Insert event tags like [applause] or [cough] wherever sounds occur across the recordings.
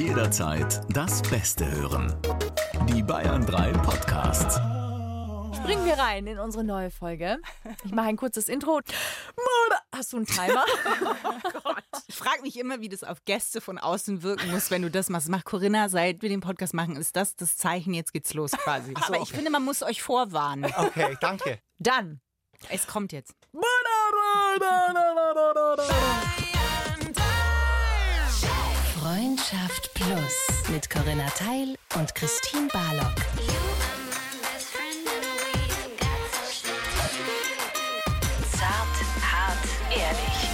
Jederzeit das Beste hören. Die Bayern 3 Podcasts. Springen wir rein in unsere neue Folge. Ich mache ein kurzes Intro. Hast du einen Timer? [laughs] Ich frage mich immer, wie das auf Gäste von außen wirken muss, wenn du das machst. Macht Corinna, seit wir den Podcast machen, ist das das Zeichen, jetzt geht's los quasi. Aber ich finde, man muss euch vorwarnen. Okay, danke. Dann. Es kommt jetzt. Freundschaft Plus mit Corinna Teil und Christine Barlock. Zart, hart, ehrlich.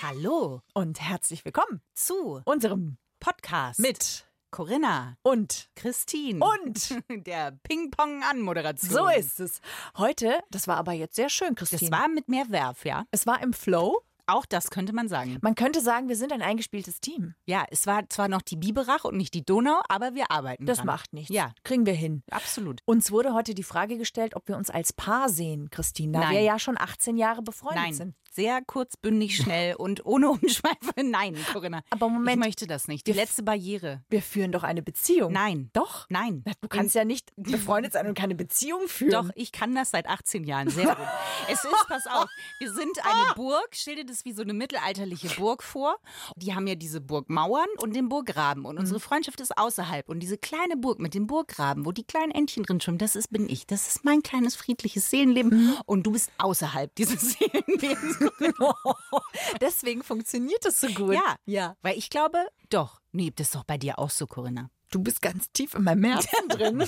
Hallo Und herzlich willkommen zu unserem Podcast mit Corinna, und Christine und [laughs] der Ping-Pong-Anmoderation. so ist es. Heute, das war aber jetzt sehr schön, Christine. Das war mit mehr Werf, ja. es war im Flow. Auch das könnte man sagen. Man könnte sagen, wir sind ein eingespieltes Team. Ja, es war zwar noch die Biberach und nicht die Donau, aber wir arbeiten Das dran. macht nichts. Ja, Kriegen wir hin. absolut. Uns wurde heute die Frage gestellt, ob wir uns als Paar sehen, Christine, da Nein. wir ja schon 18 Jahre befreundet Nein, sind. sehr kurzbündig, schnell [laughs] und ohne Umschweife. Nein, Corinna. Aber Moment. Ich möchte das nicht. Die letzte Barriere. Wir führen doch eine Beziehung. Nein. Doch? Nein. Du kannst ja nicht befreundet sein und keine Beziehung führen. Doch, ich kann das seit 18 Jahren. Sehr [laughs] gut. Es ist, pass auf, wir sind eine Burg, stell dir das wie so eine mittelalterliche Burg vor. Die haben ja diese Burgmauern und den Burggraben. Und unsere Freundschaft ist außerhalb. Und diese kleine Burg mit dem Burggraben, wo die kleinen Entchen drin schwimmen, das ist, bin ich. Das ist mein kleines friedliches Seelenleben. Und du bist außerhalb dieses [laughs] Seelenlebens. [laughs] Deswegen funktioniert das so gut. Ja. Ja. Weil ich glaube, doch. Nee, das ist doch bei dir auch so, Corinna. Du bist ganz tief in meinem Herzen [laughs] drin.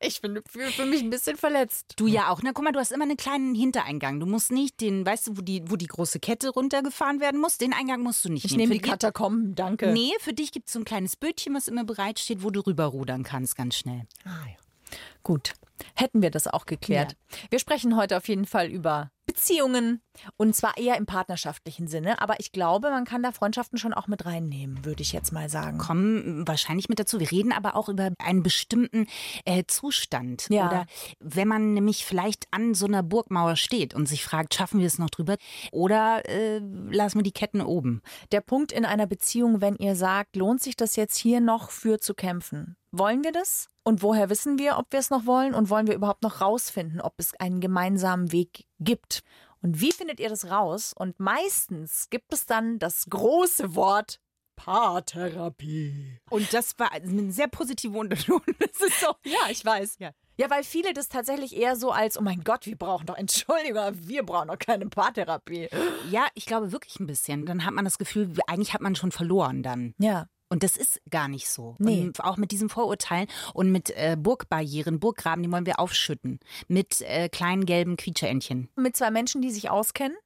Ich bin für, für mich ein bisschen verletzt. Du ja auch. Na, guck mal, du hast immer einen kleinen Hintereingang. Du musst nicht den, weißt du, wo die, wo die große Kette runtergefahren werden muss, den Eingang musst du nicht Ich nehmen. nehme Für die Katakomben, danke. Nee, für dich gibt es so ein kleines Bötchen, was immer bereitsteht, wo du rüberrudern kannst, ganz schnell. Ah, ja. Gut, hätten wir das auch geklärt. Wir sprechen heute auf jeden Fall über Beziehungen und zwar eher im partnerschaftlichen Sinne, aber ich glaube, man kann da Freundschaften schon auch mit reinnehmen, würde ich jetzt mal sagen. Kommen wahrscheinlich mit dazu. Wir reden aber auch über einen bestimmten äh, Zustand. Ja. Oder wenn man nämlich vielleicht an so einer Burgmauer steht und sich fragt, schaffen wir es noch drüber? Oder äh, lassen wir die Ketten oben? Der Punkt in einer Beziehung, wenn ihr sagt, lohnt sich das jetzt hier noch für zu kämpfen? Wollen wir das? Und woher wissen wir, ob wir es noch wollen? Und wollen wir überhaupt noch rausfinden, ob es einen gemeinsamen Weg gibt? Und wie findet ihr das raus? Und meistens gibt es dann das große Wort Paartherapie. Und das war ein sehr positiver Unterton. [laughs] Das ist so. Ja, ich weiß. Ja. Ja, weil viele das tatsächlich eher so als, oh mein Gott, wir brauchen doch, [laughs] Entschuldigung, wir brauchen doch keine Paartherapie. Ja, ich glaube wirklich ein bisschen. Dann hat man das Gefühl, eigentlich hat man schon verloren dann. Ja. Und das ist gar nicht so. Nee. Und auch mit diesen Vorurteilen und mit äh, Burgbarrieren, Burggraben, die wollen wir aufschütten. Mit äh, kleinen gelben Quietscheentchen. Mit zwei Menschen, die sich auskennen.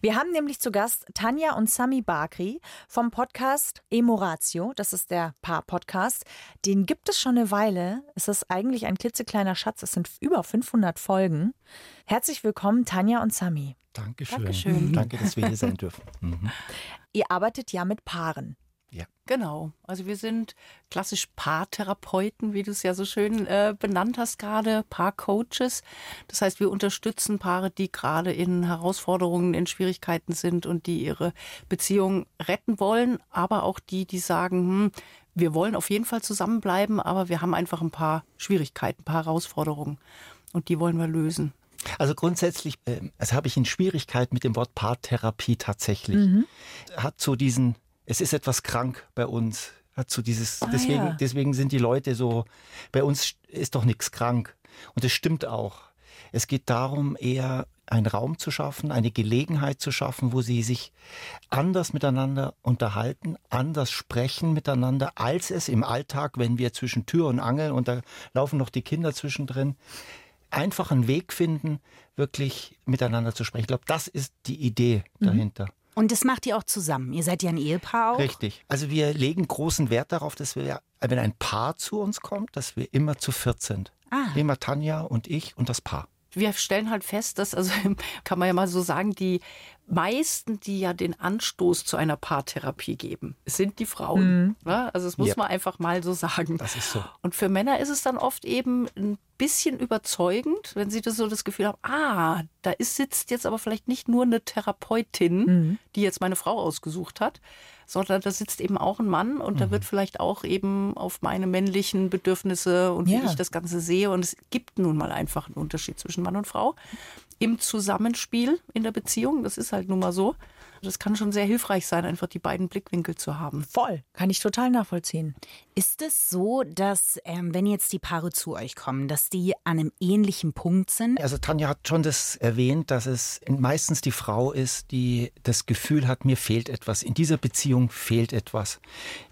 Wir haben nämlich zu Gast Tanja und Sami Bakri vom Podcast Emoratio. Das ist der Paar-Podcast. Den gibt es schon eine Weile. Es ist eigentlich ein klitzekleiner Schatz. Es sind über 500 Folgen. Herzlich willkommen, Tanja und Sami. Dankeschön. Dankeschön. Danke, dass wir hier sein dürfen. [laughs] Mhm. Ihr arbeitet ja mit Paaren. Ja. Genau. Also wir sind klassisch Paartherapeuten, wie du es ja so schön äh, benannt hast gerade, Paarcoaches. Das heißt, wir unterstützen Paare, die gerade in Herausforderungen, in Schwierigkeiten sind und die ihre Beziehung retten wollen, aber auch die, die sagen, hm, wir wollen auf jeden Fall zusammenbleiben, aber wir haben einfach ein paar Schwierigkeiten, ein paar Herausforderungen und die wollen wir lösen. Also grundsätzlich, ähm, also habe ich eine Schwierigkeit mit dem Wort Paartherapie tatsächlich. Mhm. Hat so diesen, es ist etwas krank bei uns. Hat so dieses, deswegen, Ah, ja. deswegen sind die Leute so, bei uns ist doch nichts krank. Und es stimmt auch. Es geht darum, eher einen Raum zu schaffen, eine Gelegenheit zu schaffen, wo sie sich anders miteinander unterhalten, anders sprechen miteinander, als es im Alltag, wenn wir zwischen Tür und Angel und da laufen noch die Kinder zwischendrin, einfach einen Weg finden, wirklich miteinander zu sprechen. Ich glaube, das ist die Idee dahinter. Und das macht ihr auch zusammen. Ihr seid ja ein Ehepaar auch. Richtig. Also wir legen großen Wert darauf, dass wir, wenn ein Paar zu uns kommt, dass wir immer zu viert sind. Ah. Immer Tanja und ich und das Paar. wir stellen halt fest, dass, also [laughs] kann man ja mal so sagen, die meisten, die ja den Anstoß zu einer Paartherapie geben, sind die Frauen. Mhm. Ja, also das muss Yep. man einfach mal so sagen. Das ist so. Und für Männer ist es dann oft eben ein bisschen überzeugend, wenn sie das so das Gefühl haben, ah, da ist, sitzt jetzt aber vielleicht nicht nur eine Therapeutin, die jetzt meine Frau ausgesucht hat, sondern da sitzt eben auch ein Mann und da wird vielleicht auch eben auf meine männlichen Bedürfnisse und Ja. wie ich das Ganze sehe. Und es gibt nun mal einfach einen Unterschied zwischen Mann und Frau im Zusammenspiel in der Beziehung. Das ist halt nun mal so. Das kann schon sehr hilfreich sein, einfach die beiden Blickwinkel zu haben. Voll. Kann ich total nachvollziehen. Ist es so, dass, ähm, wenn jetzt die Paare zu euch kommen, dass die an einem ähnlichen Punkt sind? Also Tanja hat schon das erwähnt, dass es meistens die Frau ist, die das Gefühl hat, mir fehlt etwas. In dieser Beziehung fehlt etwas.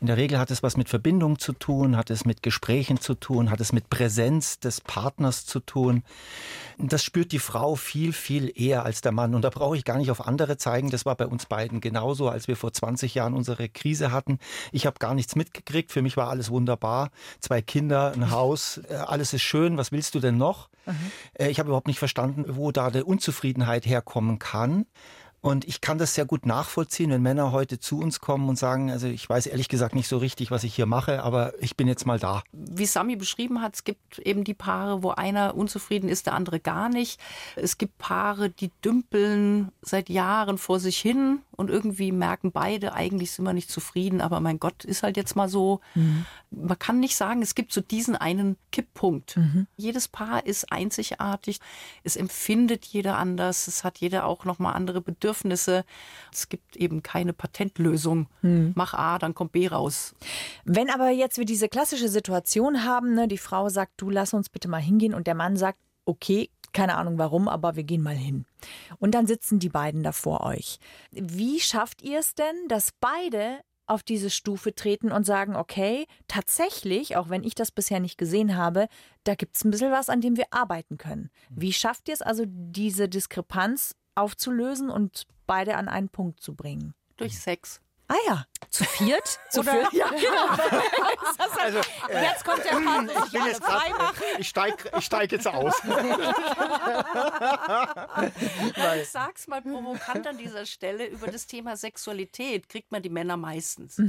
In der Regel hat es was mit Verbindung zu tun, hat es mit Gesprächen zu tun, hat es mit Präsenz des Partners zu tun. Das spürt die Frau viel, viel eher als der Mann. Und da brauche ich gar nicht auf andere zeigen. Das war bei uns beiden genauso, als wir vor 20 Jahren unsere Krise hatten. Ich habe gar nichts mitgekriegt. Für mich war alles wunderbar. Zwei Kinder, ein Haus, äh, alles ist schön. Was willst du denn noch? Äh, Ich habe überhaupt nicht verstanden, wo da die Unzufriedenheit herkommen kann. Und ich kann das sehr gut nachvollziehen, wenn Männer heute zu uns kommen und sagen, also ich weiß ehrlich gesagt nicht so richtig, was ich hier mache, aber ich bin jetzt mal da. wie Sami beschrieben hat, es gibt eben die Paare, wo einer unzufrieden ist, der andere gar nicht. Es gibt Paare, die dümpeln seit Jahren vor sich hin und irgendwie merken beide, eigentlich sind wir nicht zufrieden, aber mein Gott, ist halt jetzt mal so. Man kann nicht sagen, es gibt so diesen einen Kipppunkt. Jedes Paar ist einzigartig. Es empfindet jeder anders. Es hat jeder auch nochmal andere Bedürfnisse. Es gibt eben keine Patentlösung. Mach A, dann kommt B raus. Wenn aber jetzt wir diese klassische Situation haben, ne, die Frau sagt, du lass uns bitte mal hingehen und der Mann sagt, okay, keine Ahnung warum, aber wir gehen mal hin. Und dann sitzen die beiden da vor euch. Wie schafft ihr es denn, dass beide auf diese Stufe treten und sagen, okay, tatsächlich, auch wenn ich das bisher nicht gesehen habe, da gibt es ein bisschen was, an dem wir arbeiten können. Wie schafft ihr es also, diese Diskrepanz aufzulösen und beide an einen Punkt zu bringen? Durch Sex. Ah ja, Zu viert? [laughs] zu Oder? viert? Ja, genau. [laughs] Also, Jetzt kommt der Part, der sich alle frei macht. ich steige ich steig jetzt aus. [laughs] Ich sag's mal provokant an dieser Stelle, über das Thema Sexualität kriegt man die Männer meistens.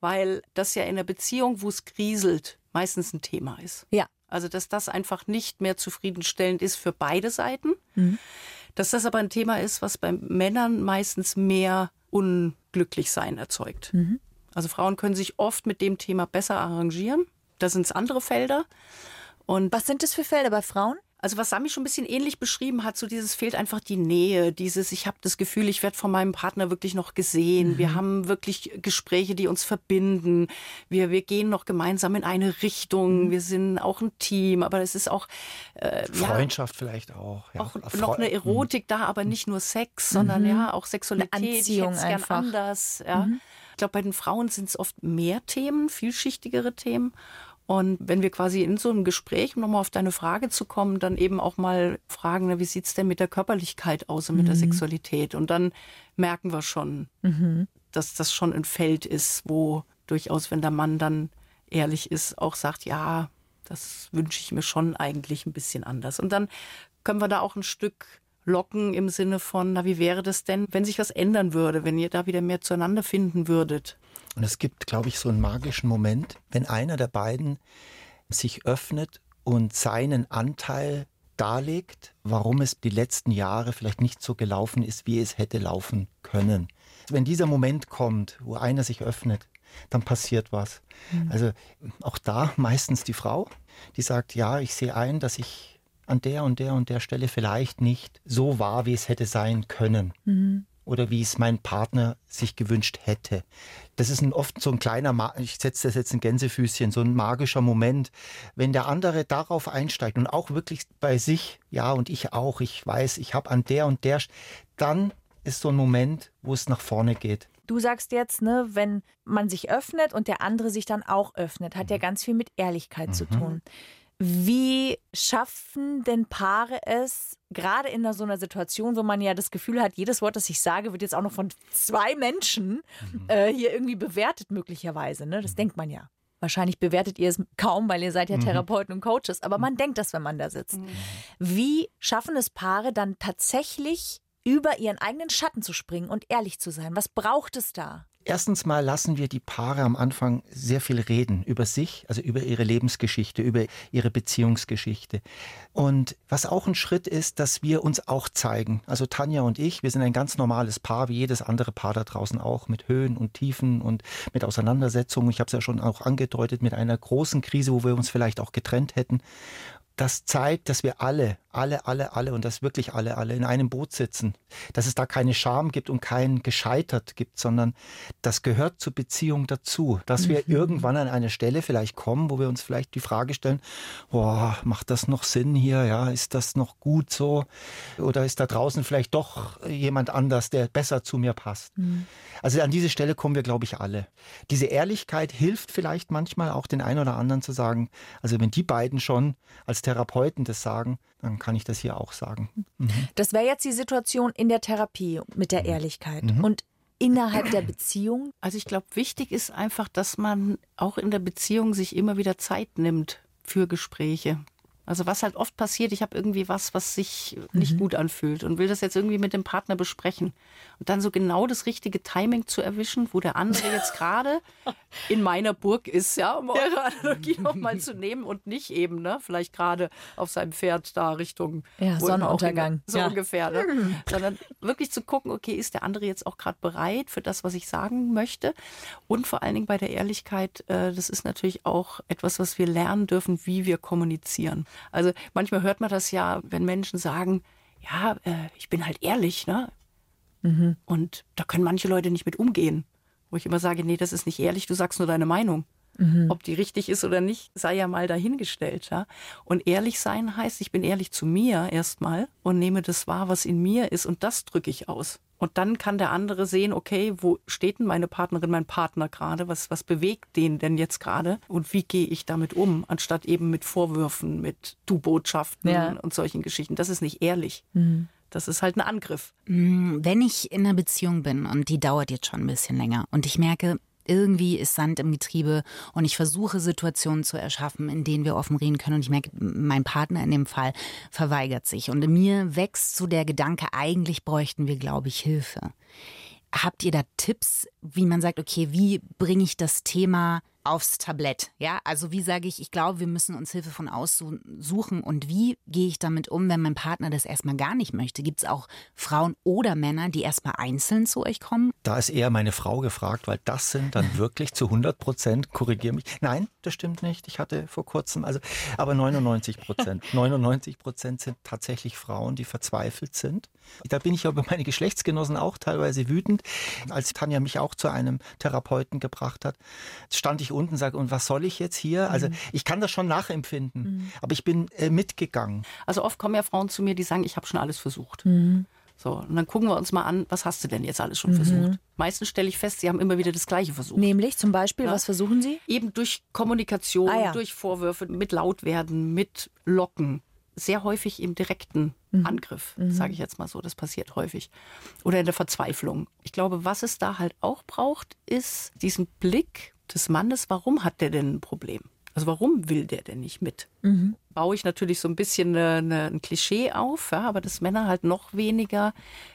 Weil das ja in einer Beziehung, wo es kriselt, meistens ein Thema ist. Ja. Also, dass das einfach nicht mehr zufriedenstellend ist für beide Seiten. Dass das aber ein Thema ist, was bei Männern meistens mehr Unglücklichsein erzeugt. Also Frauen können sich oft mit dem Thema besser arrangieren. Da sind es andere Felder. Und Was sind das für Felder bei Frauen? Also was Sami schon ein bisschen ähnlich beschrieben hat, so dieses fehlt einfach die Nähe, dieses ich habe das Gefühl, ich werde von meinem Partner wirklich noch gesehen. Wir haben wirklich Gespräche, die uns verbinden. Wir, wir gehen noch gemeinsam in eine Richtung. Wir sind auch ein Team, aber es ist auch äh, ja, Freundschaft vielleicht auch. Ja. auch Fre- noch eine Erotik da, aber nicht nur Sex, sondern ja auch Sexualität. Eine Anziehung ich hätt's gern einfach. anders. Ja. Ich glaube, bei den Frauen sind es oft mehr Themen, vielschichtigere Themen. Und wenn wir quasi in so einem Gespräch, um nochmal auf deine Frage zu kommen, dann eben auch mal fragen, na, wie sieht's denn mit der Körperlichkeit aus und mit der Sexualität? Und dann merken wir schon, dass das schon ein Feld ist, wo durchaus, wenn der Mann dann ehrlich ist, auch sagt, ja, das wünsche ich mir schon eigentlich ein bisschen anders. Und dann können wir da auch ein Stück locken im Sinne von, na, wie wäre das denn, wenn sich was ändern würde, wenn ihr da wieder mehr zueinander finden würdet? Und es gibt, glaube ich, so einen magischen Moment, wenn einer der beiden sich öffnet und seinen Anteil darlegt, warum es die letzten Jahre vielleicht nicht so gelaufen ist, wie es hätte laufen können. Wenn dieser Moment kommt, wo einer sich öffnet, dann passiert was. Also auch da meistens die Frau, die sagt, ja, ich sehe ein, dass ich an der und der und der Stelle vielleicht nicht so war, wie es hätte sein können oder wie es mein Partner sich gewünscht hätte. Das ist ein, oft so ein kleiner, ich setze das jetzt ein Gänsefüßchen, so ein magischer Moment, wenn der andere darauf einsteigt und auch wirklich bei sich, ja und ich auch, ich weiß, ich habe an der und der, dann ist so ein Moment, wo es nach vorne geht. Du sagst jetzt, ne, wenn man sich öffnet und der andere sich dann auch öffnet, Mhm. hat ja ganz viel mit Ehrlichkeit zu tun. Wie schaffen denn Paare es, gerade in so einer Situation, wo man ja das Gefühl hat, jedes Wort, das ich sage, wird jetzt auch noch von zwei Menschen Mhm. äh, hier irgendwie bewertet, möglicherweise. Ne? Das denkt man ja. Wahrscheinlich bewertet ihr es kaum, weil ihr seid Mhm. ja Therapeuten und Coaches, aber man denkt das, wenn man da sitzt. Wie schaffen es Paare dann tatsächlich über ihren eigenen Schatten zu springen und ehrlich zu sein? Was braucht es da? Erstens mal lassen wir die Paare am Anfang sehr viel reden über sich, also über ihre Lebensgeschichte, über ihre Beziehungsgeschichte. Und was auch ein Schritt ist, dass wir uns auch zeigen. Also Tanja und ich, wir sind ein ganz normales Paar, wie jedes andere Paar da draußen auch, mit Höhen und Tiefen und mit Auseinandersetzungen. Ich habe es ja schon auch angedeutet, mit einer großen Krise, wo wir uns vielleicht auch getrennt hätten das zeigt, dass wir alle, alle, alle, alle und das wirklich alle, alle in einem Boot sitzen. Dass es da keine Scham gibt und kein Gescheitert gibt, sondern das gehört zur Beziehung dazu. Dass wir mhm. irgendwann an eine Stelle vielleicht kommen, wo wir uns vielleicht die Frage stellen, boah, macht das noch Sinn hier? Ja, ist das noch gut so? Oder ist da draußen vielleicht doch jemand anders, der besser zu mir passt? Mhm. Also an diese Stelle kommen wir, glaube ich, alle. Diese Ehrlichkeit hilft vielleicht manchmal auch den einen oder anderen zu sagen, also wenn die beiden schon als Therapeuten das sagen, dann kann ich das hier auch sagen. Mhm. Das wäre jetzt die Situation in der Therapie mit der mhm. Ehrlichkeit. Mhm. Und innerhalb der Beziehung? Also ich glaube, wichtig ist einfach, dass man auch in der Beziehung sich immer wieder Zeit nimmt für Gespräche. Also was halt oft passiert, ich habe irgendwie was, was sich nicht mhm. gut anfühlt und will das jetzt irgendwie mit dem Partner besprechen. Und dann so genau das richtige Timing zu erwischen, wo der andere jetzt [laughs] gerade in meiner Burg ist, ja, um eure Analogie nochmal zu nehmen und nicht eben, ne, vielleicht gerade auf seinem Pferd da Richtung ja, Sonnenuntergang. so ja. ungefähr, ne? Sondern wirklich zu gucken, okay, ist der andere jetzt auch gerade bereit für das, was ich sagen möchte? Und vor allen Dingen bei der Ehrlichkeit, äh, das ist natürlich auch etwas, was wir lernen dürfen, wie wir kommunizieren. Also manchmal hört man das ja, wenn Menschen sagen, ja, äh, ich bin halt ehrlich, ne? Mhm. Und da können manche Leute nicht mit umgehen. Wo ich immer sage, nee, das ist nicht ehrlich, du sagst nur deine Meinung. Mhm. Ob die richtig ist oder nicht, sei ja mal dahingestellt. Ja? Und ehrlich sein heißt, ich bin ehrlich zu mir erstmal und nehme das wahr, was in mir ist und das drücke ich aus. Und dann kann der andere sehen, okay, wo steht denn meine Partnerin, mein Partner gerade? Was, was bewegt den denn jetzt gerade? Und wie gehe ich damit um, anstatt eben mit Vorwürfen, mit Du-Botschaften ja. und solchen Geschichten? Das ist nicht ehrlich. Mhm. Das ist halt ein Angriff. Mm, wenn ich in einer Beziehung bin und die dauert jetzt schon ein bisschen länger und ich merke, irgendwie ist Sand im Getriebe und ich versuche Situationen zu erschaffen, in denen wir offen reden können und ich merke, mein Partner in dem Fall verweigert sich und in mir wächst so der Gedanke, eigentlich bräuchten wir, glaube ich, Hilfe. Habt ihr da Tipps, wie man sagt, okay, wie bringe ich das Thema aufs Tablett. Ja, also wie sage ich, ich glaube, wir müssen uns Hilfe von außen suchen und wie gehe ich damit um, wenn mein Partner das erstmal gar nicht möchte? Gibt es auch Frauen oder Männer, die erstmal einzeln zu euch kommen? Da ist eher meine Frau gefragt, weil das sind dann [laughs] wirklich zu 100 Prozent, korrigiere mich. Nein, das stimmt nicht. Ich hatte vor kurzem, also, aber 99 Prozent. [laughs] 99 Prozent sind tatsächlich Frauen, die verzweifelt sind. Da bin ich über meine Geschlechtsgenossen auch teilweise wütend. Als Tanja mich auch zu einem Therapeuten gebracht hat, stand ich unten und sage, und was soll ich jetzt hier? Also mhm. ich kann das schon nachempfinden, mhm. aber ich bin äh, mitgegangen. Also oft kommen ja Frauen zu mir, die sagen, ich habe schon alles versucht. Mhm. So, und dann gucken wir uns mal an, was hast du denn jetzt alles schon mhm. versucht? Meistens stelle ich fest, sie haben immer wieder das Gleiche versucht. Nämlich zum Beispiel, ja? was versuchen sie? Eben durch Kommunikation, ah, ja. durch Vorwürfe, mit Lautwerden, mit Locken. Sehr häufig im direkten mhm. Angriff, mhm. sage ich jetzt mal so. Das passiert häufig. Oder in der Verzweiflung. Ich glaube, was es da halt auch braucht, ist diesen Blick des Mannes, warum hat der denn ein Problem? Also warum will der denn nicht mit? Mhm. Baue ich natürlich so ein bisschen eine, eine, ein Klischee auf, ja, aber dass Männer halt noch weniger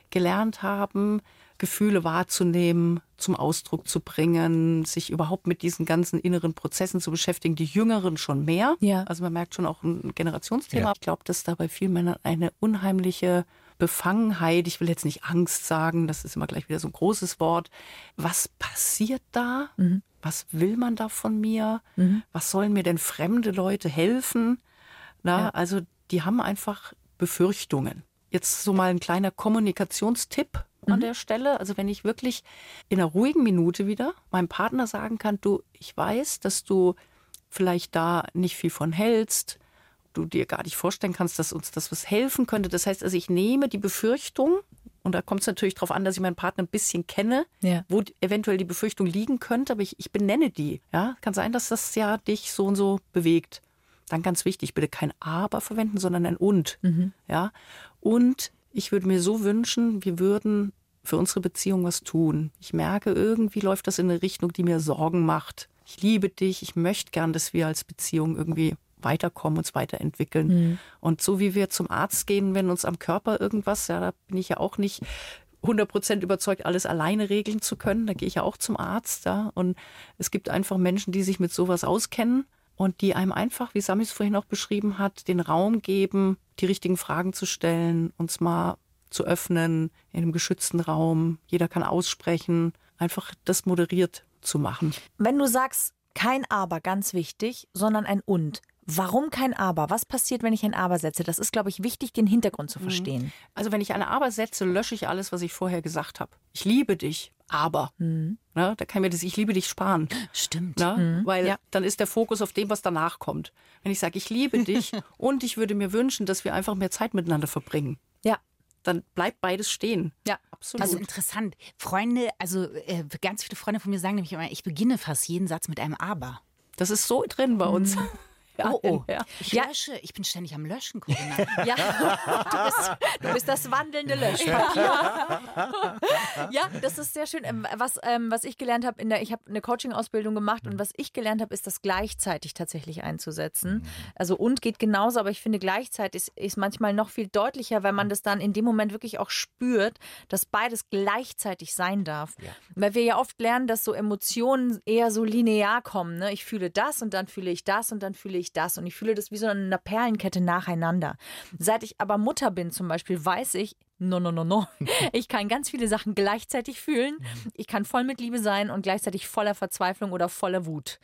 gelernt haben, Gefühle wahrzunehmen, zum Ausdruck zu bringen, sich überhaupt mit diesen ganzen inneren Prozessen zu beschäftigen. Die Jüngeren schon mehr. Ja. Also man merkt schon auch ein Generationsthema. Ja. Ich glaube, dass da bei vielen Männern eine unheimliche Befangenheit, ich will jetzt nicht Angst sagen, das ist immer gleich wieder so ein großes Wort. Was passiert da? Mhm. Was will man da von mir? Mhm. Was sollen mir denn fremde Leute helfen? Na, ja. also die haben einfach Befürchtungen. Jetzt so mal ein kleiner Kommunikationstipp mhm. an der Stelle. Also wenn ich wirklich in einer ruhigen Minute wieder meinem Partner sagen kann, du, ich weiß, dass du vielleicht da nicht viel von hältst, du dir gar nicht vorstellen kannst, dass uns das was helfen könnte. Das heißt also, ich nehme die Befürchtung, und da kommt es natürlich darauf an, dass ich meinen Partner ein bisschen kenne, ja. wo eventuell die Befürchtung liegen könnte, aber ich, ich benenne die. Ja, kann sein, dass das ja dich so und so bewegt. Dann ganz wichtig, bitte kein Aber verwenden, sondern ein Und. Mhm. Ja, und ich würde mir so wünschen, wir würden für unsere Beziehung was tun. Ich merke, irgendwie läuft das in eine Richtung, die mir Sorgen macht. Ich liebe dich, ich möchte gern, dass wir als Beziehung irgendwie weiterkommen, uns weiterentwickeln. Mhm. Und so wie wir zum Arzt gehen, wenn uns am Körper irgendwas, ja, da bin ich ja auch nicht 100% überzeugt, alles alleine regeln zu können. Da gehe ich ja auch zum Arzt. Ja. Und es gibt einfach Menschen, die sich mit sowas auskennen und die einem einfach, wie Sami es vorhin auch beschrieben hat, den Raum geben, die richtigen Fragen zu stellen, uns mal zu öffnen in einem geschützten Raum. Jeder kann aussprechen, einfach das moderiert zu machen. Wenn du sagst, kein Aber, ganz wichtig, sondern ein Und. Warum kein Aber? Was passiert, wenn ich ein Aber setze? Das ist, glaube ich, wichtig, den Hintergrund zu mhm. verstehen. Also wenn ich ein Aber setze, lösche ich alles, was ich vorher gesagt habe. Ich liebe dich, aber. Mhm. Na, da kann mir das Ich liebe dich sparen. Stimmt. Na, mhm. Weil ja. dann ist der Fokus auf dem, was danach kommt. Wenn ich sage, ich liebe dich [laughs] und ich würde mir wünschen, dass wir einfach mehr Zeit miteinander verbringen. Ja dann bleibt beides stehen. Ja, absolut. Also interessant. Freunde, also äh, ganz viele Freunde von mir sagen nämlich immer, ich beginne fast jeden Satz mit einem Aber. Das ist so drin bei uns. [laughs] Mhm. Oh, oh. [laughs] Ja. Ich lösche, ich bin ständig am Löschen, Corinna. [laughs] ja, du bist, du bist das wandelnde Löschpapier. [laughs] ja, das ist sehr schön. Ähm, was, ähm, was ich gelernt habe, in der, ich habe eine Coaching-Ausbildung gemacht und was ich gelernt habe, ist das gleichzeitig tatsächlich einzusetzen. Also und geht genauso, aber ich finde gleichzeitig ist, ist manchmal noch viel deutlicher, weil man das dann in dem Moment wirklich auch spürt, dass beides gleichzeitig sein darf. Ja. Weil wir ja oft lernen, dass so Emotionen eher so linear kommen. Ne? Ich fühle das und dann fühle ich das und dann fühle ich ich das und ich fühle das wie so eine Perlenkette nacheinander. Seit ich aber Mutter bin zum Beispiel, weiß ich, no, no, no, no. [laughs] Ich kann ganz viele Sachen gleichzeitig fühlen. Ich kann voll mit Liebe sein und gleichzeitig voller Verzweiflung oder voller Wut.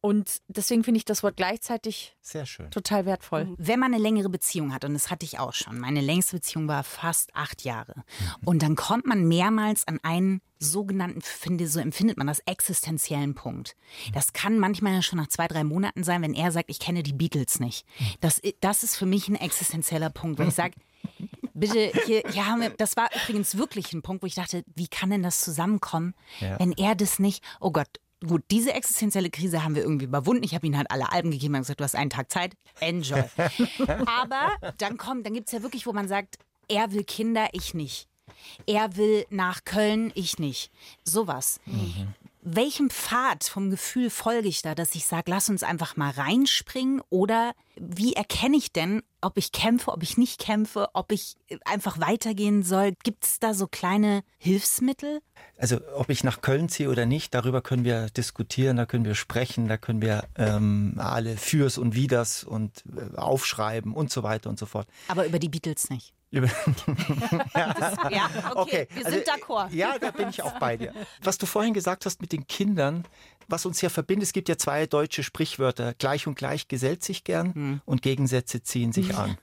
Und deswegen finde ich das Wort gleichzeitig sehr schön. Total wertvoll. Wenn man eine längere Beziehung hat, und das hatte ich auch schon, meine längste Beziehung war fast acht Jahre. Und dann kommt man mehrmals an einen sogenannten, finde, so empfindet man das, existenziellen Punkt. Das kann manchmal schon nach zwei, drei Monaten sein, wenn er sagt, ich kenne die Beatles nicht. Das, das ist für mich ein existenzieller Punkt, wenn ich sage, [laughs] bitte, hier, wir, das war übrigens wirklich ein Punkt, wo ich dachte, wie kann denn das zusammenkommen, ja. wenn er das nicht, oh Gott, gut, diese existenzielle Krise haben wir irgendwie überwunden. Ich habe ihm halt alle Alben gegeben und gesagt, du hast einen Tag Zeit, enjoy. [laughs] Aber dann kommt, dann gibt es ja wirklich, wo man sagt, er will Kinder, ich nicht. Er will nach Köln, ich nicht. Sowas. Mhm welchem Pfad vom Gefühl folge ich da, dass ich sage, lass uns einfach mal reinspringen? Oder wie erkenne ich denn, ob ich kämpfe, ob ich nicht kämpfe, ob ich einfach weitergehen soll? Gibt es da so kleine Hilfsmittel? Also ob ich nach Köln ziehe oder nicht, darüber können wir diskutieren, da können wir sprechen, da können wir ähm, alle Fürs und Widers und äh, aufschreiben und so weiter und so fort. Aber über die Beatles nicht. [laughs] ja, okay, okay. wir sind also, d'accord. Ja, da bin ich auch bei dir. Was du vorhin gesagt hast mit den Kindern, was uns ja verbindet, es gibt ja zwei deutsche Sprichwörter, gleich und gleich gesellt sich gern hm. und Gegensätze ziehen sich [laughs] an.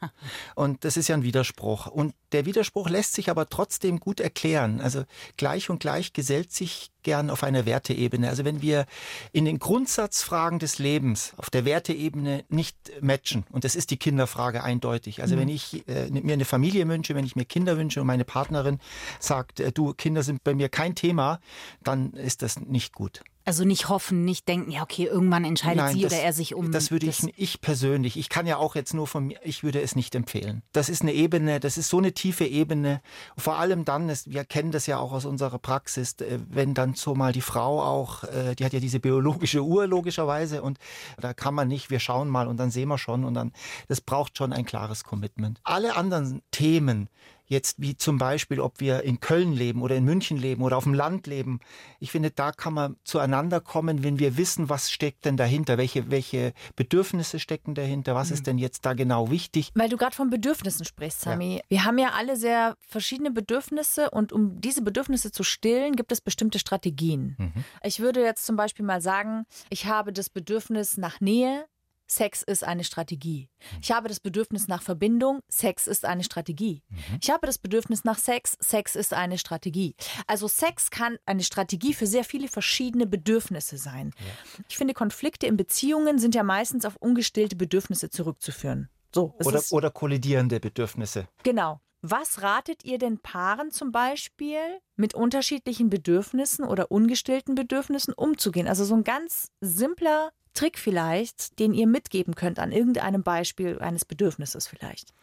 Und das ist ja ein Widerspruch. Und der Widerspruch lässt sich aber trotzdem gut erklären. Also gleich und gleich gesellt sich gern auf einer Werteebene. Also wenn wir in den Grundsatzfragen des Lebens auf der Werteebene nicht matchen, und das ist die Kinderfrage eindeutig. Also mhm. wenn ich äh, mir eine Familie wünsche, wenn ich mir Kinder wünsche und meine Partnerin sagt, äh, du, Kinder sind bei mir kein Thema, dann ist das nicht gut. Also nicht hoffen, nicht denken, ja okay, irgendwann entscheidet Nein, sie das, oder er sich um. Das würde ich, ich persönlich, ich kann ja auch jetzt nur von mir, ich würde es nicht empfehlen. Das ist eine Ebene, das ist so eine tiefe Ebene. Vor allem dann, ist, wir kennen das ja auch aus unserer Praxis, wenn dann so mal die Frau auch, äh, die hat ja diese biologische Uhr logischerweise und da kann man nicht, wir schauen mal und dann sehen wir schon und dann, das braucht schon ein klares Commitment. Alle anderen Themen, jetzt wie zum Beispiel, ob wir in Köln leben oder in München leben oder auf dem Land leben. Ich finde, da kann man zueinander kommen, wenn wir wissen, was steckt denn dahinter, welche, welche Bedürfnisse stecken dahinter, was mhm. ist denn jetzt da genau wichtig. Weil du gerade von Bedürfnissen sprichst, Sami. Ja. Wir haben ja alle sehr verschiedene Bedürfnisse und um diese Bedürfnisse zu stillen, gibt es bestimmte Strategien. Mhm. Ich würde jetzt zum Beispiel mal sagen, ich habe das Bedürfnis nach Nähe, Sex ist eine Strategie. Ich habe das Bedürfnis nach Verbindung. Sex ist eine Strategie. Mhm. Ich habe das Bedürfnis nach Sex. Sex ist eine Strategie. Also Sex kann eine Strategie für sehr viele verschiedene Bedürfnisse sein. Ja. Ich finde, Konflikte in Beziehungen sind ja meistens auf ungestillte Bedürfnisse zurückzuführen. So, oder, oder kollidierende Bedürfnisse. Genau. Was ratet ihr den Paaren zum Beispiel, mit unterschiedlichen Bedürfnissen oder ungestillten Bedürfnissen umzugehen? Also so ein ganz simpler Trick vielleicht, den ihr mitgeben könnt an irgendeinem Beispiel eines Bedürfnisses vielleicht?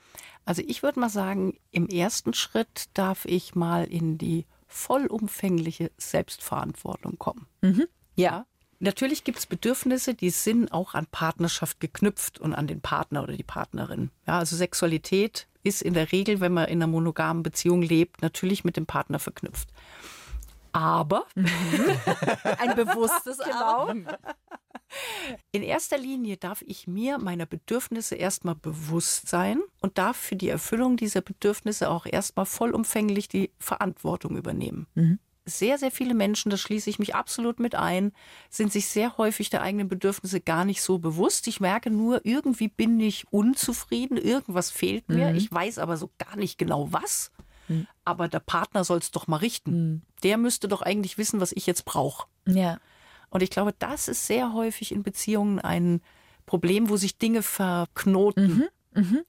Also ich würde mal sagen, im ersten Schritt darf ich mal in die vollumfängliche Selbstverantwortung kommen. Mhm. Ja. Natürlich gibt es Bedürfnisse, die sind auch an Partnerschaft geknüpft und an den Partner oder die Partnerin. Ja, also Sexualität ist in der Regel, wenn man in einer monogamen Beziehung lebt, natürlich mit dem Partner verknüpft. Aber [laughs] Ein bewusstes Genau. Aber. in erster Linie darf ich mir meiner Bedürfnisse erstmal bewusst sein und darf für die Erfüllung dieser Bedürfnisse auch erstmal vollumfänglich die Verantwortung übernehmen. Sehr, sehr viele Menschen, das schließe ich mich absolut mit ein, sind sich sehr häufig der eigenen Bedürfnisse gar nicht so bewusst. Ich merke nur, irgendwie bin ich unzufrieden, irgendwas fehlt mir. Ich weiß aber so gar nicht genau was. Aber der Partner soll es doch mal richten. Der müsste doch eigentlich wissen, was ich jetzt brauche. Ja. Und ich glaube, das ist sehr häufig in Beziehungen ein Problem, wo sich Dinge verknoten.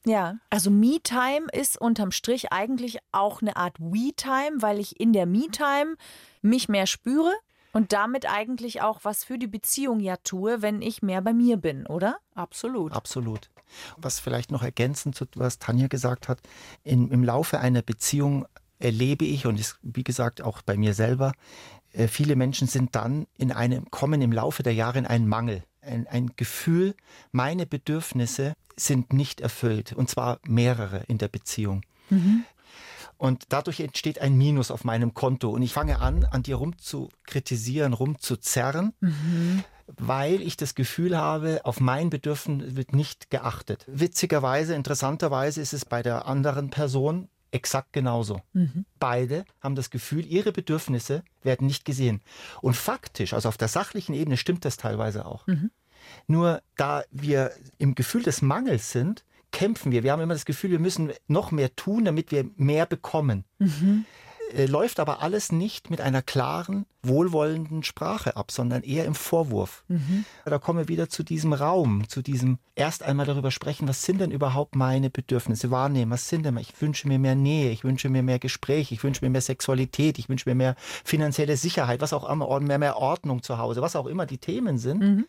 Ja, also Me-Time ist unterm Strich eigentlich auch eine Art We-Time, weil ich in der Me-Time mich mehr spüre und damit eigentlich auch was für die Beziehung ja tue, wenn ich mehr bei mir bin, oder? Absolut. Absolut. Was vielleicht noch ergänzend zu was Tanja gesagt hat, in, im Laufe einer Beziehung erlebe ich und ist, wie gesagt auch bei mir selber, äh, viele Menschen sind dann in einem, kommen im Laufe der Jahre in einen Mangel, ein, ein Gefühl, meine Bedürfnisse sind nicht erfüllt und zwar mehrere in der Beziehung. Und dadurch entsteht ein Minus auf meinem Konto. Und ich fange an, an dir rum zu kritisieren, rum zu zerren, weil ich das Gefühl habe, auf mein Bedürfnis wird nicht geachtet. Witzigerweise, interessanterweise ist es bei der anderen Person exakt genauso. Beide haben das Gefühl, ihre Bedürfnisse werden nicht gesehen. Und faktisch, also auf der sachlichen Ebene stimmt das teilweise auch. Nur da wir im Gefühl des Mangels sind, kämpfen wir. Wir haben immer das Gefühl, wir müssen noch mehr tun, damit wir mehr bekommen. Äh, Läuft aber alles nicht mit einer klaren, wohlwollenden Sprache ab, sondern eher im Vorwurf. Da kommen wir wieder zu diesem Raum, zu diesem erst einmal darüber sprechen, was sind denn überhaupt meine Bedürfnisse, wahrnehmen, was sind denn, ich wünsche mir mehr Nähe, ich wünsche mir mehr Gespräch, ich wünsche mir mehr Sexualität, ich wünsche mir mehr finanzielle Sicherheit, was auch immer, mehr, mehr Ordnung zu Hause, was auch immer die Themen sind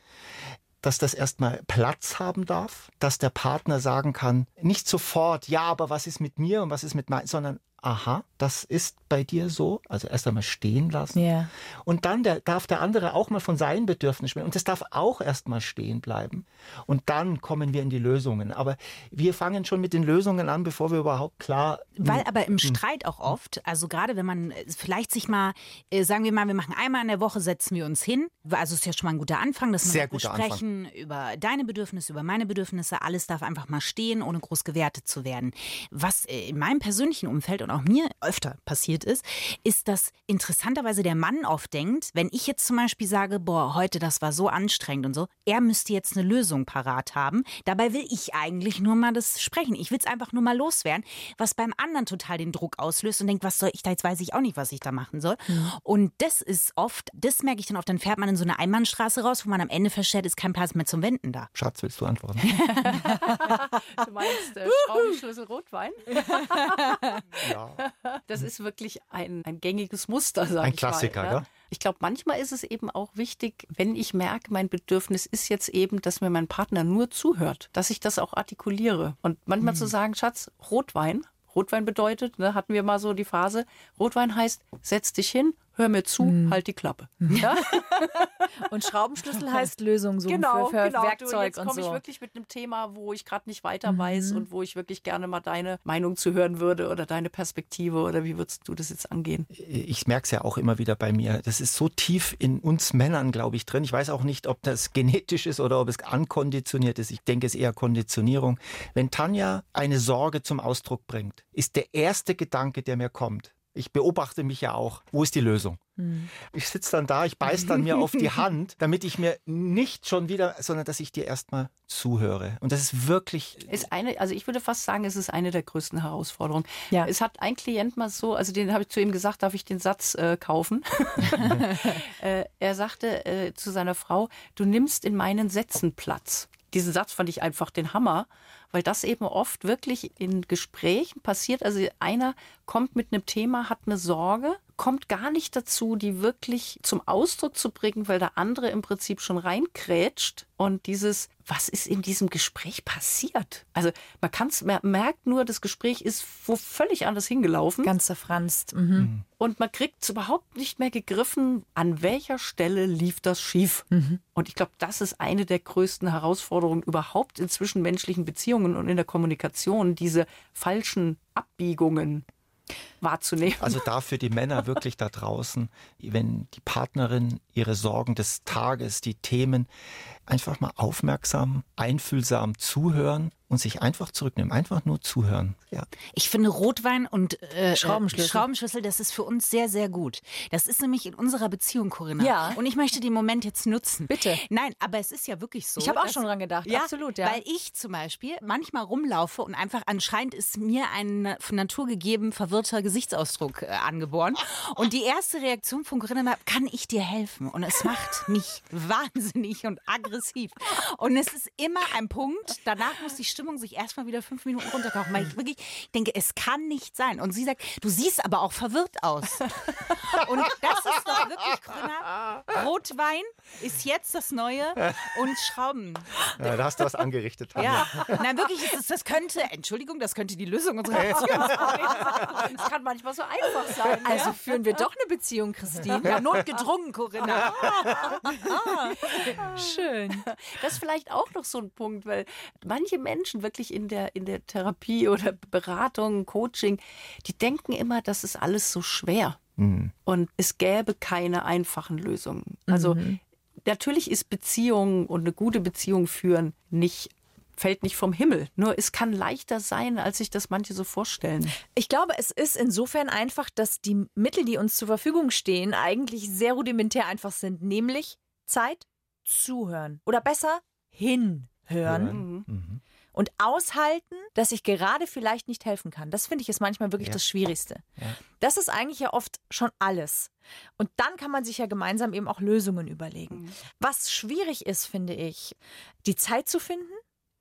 dass das erstmal Platz haben darf, dass der Partner sagen kann, nicht sofort, ja, aber was ist mit mir und was ist mit mein, sondern aha, das ist bei dir so, also erst einmal stehen lassen. Ja. Und dann der, darf der andere auch mal von seinen Bedürfnissen sprechen. Und das darf auch erstmal stehen bleiben. Und dann kommen wir in die Lösungen. Aber wir fangen schon mit den Lösungen an, bevor wir überhaupt klar. Weil aber im Streit auch oft, also gerade wenn man äh, vielleicht sich mal, äh, sagen wir mal, wir machen einmal in der Woche, setzen wir uns hin. Also ist ja schon mal ein guter Anfang, dass wir guter Anfang. sprechen über deine Bedürfnisse, über meine Bedürfnisse. Alles darf einfach mal stehen, ohne groß gewertet zu werden. Was äh, in meinem persönlichen Umfeld und auch mir öfter passiert ist, ist, dass interessanterweise der Mann oft denkt, wenn ich jetzt zum Beispiel sage, boah, heute das war so anstrengend und so, er müsste jetzt eine Lösung parat haben. Dabei will ich eigentlich nur mal das sprechen. Ich will es einfach nur mal loswerden, was beim anderen total den Druck auslöst und denkt, was soll ich da jetzt weiß ich auch nicht, was ich da machen soll. Und das ist oft, das merke ich dann oft, dann fährt man in so eine Einbahnstraße raus, wo man am Ende feststellt, ist kein Platz mehr zum Wenden da. Schatz, willst du antworten? [laughs] Du meinst äh, Schraubenschlüssel Rotwein? ja. [laughs] Das ist wirklich ein, ein gängiges Muster, sag Ein ich Klassiker, mal. gell? Ich glaube, manchmal ist es eben auch wichtig, wenn ich merke, mein Bedürfnis ist jetzt eben, dass mir mein Partner nur zuhört, dass ich das auch artikuliere. Und manchmal Hm. zu sagen, Schatz, Rotwein. Rotwein bedeutet, ne, hatten wir mal so die Phase, Rotwein heißt, setz dich hin, hör mir zu, Hm. halt die Klappe. Ja? [laughs] Und Schraubenschlüssel [laughs] heißt Lösung suchen Genau, für, für genau. Du, Werkzeug jetzt und komme ich so. wirklich mit einem Thema, wo ich gerade nicht weiter weiß und wo ich wirklich gerne mal deine Meinung zu hören würde oder deine Perspektive oder wie würdest du das jetzt angehen? ich merke es ja auch immer wieder bei mir. Das ist so tief in uns Männern, glaube ich, drin. Ich weiß auch nicht, ob das genetisch ist oder ob es ankonditioniert ist. Ich denke, es ist eher Konditionierung. Wenn Tanja eine Sorge zum Ausdruck bringt, ist der erste Gedanke, der mir kommt. Ich beobachte mich ja auch. Wo ist die Lösung? Ich sitze dann da, ich beiß dann mir auf die [laughs] Hand, damit ich mir nicht schon wieder, sondern dass ich dir erstmal zuhöre. Und das ist wirklich Ist eine, also ich würde fast sagen, es ist eine der größten Herausforderungen. Ja. Es hat ein Klient mal so, also den habe ich zu ihm gesagt, darf ich den Satz äh, kaufen? [laughs] [laughs] äh, er sagte äh, zu seiner Frau, du nimmst in meinen Sätzen Platz. Diesen Satz fand ich einfach den Hammer, weil das eben oft wirklich in Gesprächen passiert. Also einer kommt mit einem Thema, hat eine Sorge, kommt gar nicht dazu, die wirklich zum Ausdruck zu bringen, weil der andere im Prinzip schon reinkrätscht und dieses, was ist in diesem Gespräch passiert? Also man kann es, man merkt nur, das Gespräch ist wo völlig anders hingelaufen. Ganz zerfranst. Mhm. Und man kriegt es überhaupt nicht mehr gegriffen, an welcher Stelle lief das schief. Mhm. Und ich glaube, das ist eine der größten Herausforderungen überhaupt in zwischenmenschlichen Beziehungen und in der Kommunikation, diese falschen Abbiegungen wahrzunehmen. Also dafür die Männer wirklich da draußen, wenn die Partnerin ihre Sorgen des Tages, die Themen einfach mal aufmerksam, einfühlsam zuhören und sich einfach zurücknehmen, einfach nur zuhören. Ja. Ich finde Rotwein und äh, Schraubenschlüssel. Schraubenschlüssel, das ist für uns sehr, sehr gut. Das ist nämlich in unserer Beziehung, Corinna. Ja. Und ich möchte den Moment jetzt nutzen. Bitte. Nein, aber es ist ja wirklich so. Ich habe auch dass- schon dran gedacht. Ja, Absolut, ja. Weil ich zum Beispiel manchmal rumlaufe und einfach anscheinend ist mir ein von Natur gegeben verwirrter Gesichtsausdruck äh, angeboren. Und die erste Reaktion von Corinna war, kann ich dir helfen? Und es macht mich [laughs] wahnsinnig und aggressiv. Und es ist immer ein Punkt, danach muss die Stimmung sich erstmal wieder fünf Minuten runterkochen, weil ich wirklich denke, es kann nicht sein. Und sie sagt, du siehst aber auch verwirrt aus. [laughs] Und das ist doch wirklich, Corinna, Rotwein ist jetzt das Neue und Schrauben. Ja, da hast du was angerichtet. Tanja. Ja, nein, wirklich es, das könnte, Entschuldigung, das könnte die Lösung unserer Beziehung sein. Es kann manchmal so einfach sein. Also führen wir doch eine Beziehung, Christine. Ja, Notgedrungen, Corinna. schön. Das ist vielleicht auch noch so ein Punkt, weil manche Menschen wirklich in der, in der Therapie [laughs] oder Beratung, Coaching, die denken immer, das ist alles so schwer. Und es gäbe keine einfachen Lösungen. Also natürlich ist Beziehung und eine gute Beziehung führen nicht fällt nicht vom Himmel. Nur es kann leichter sein, als sich das manche so vorstellen. Ich glaube, es ist insofern einfach, dass die Mittel, die uns zur Verfügung stehen, eigentlich sehr rudimentär einfach sind. Nämlich Zeit, zuhören. Oder besser, hinhören. Hören. Mhm. Und aushalten, dass ich gerade vielleicht nicht helfen kann. Das finde ich ist manchmal wirklich Ja. das Schwierigste. Ja. Das ist eigentlich ja oft schon alles. Und dann kann man sich ja gemeinsam eben auch Lösungen überlegen. Was schwierig ist, finde ich, die Zeit zu finden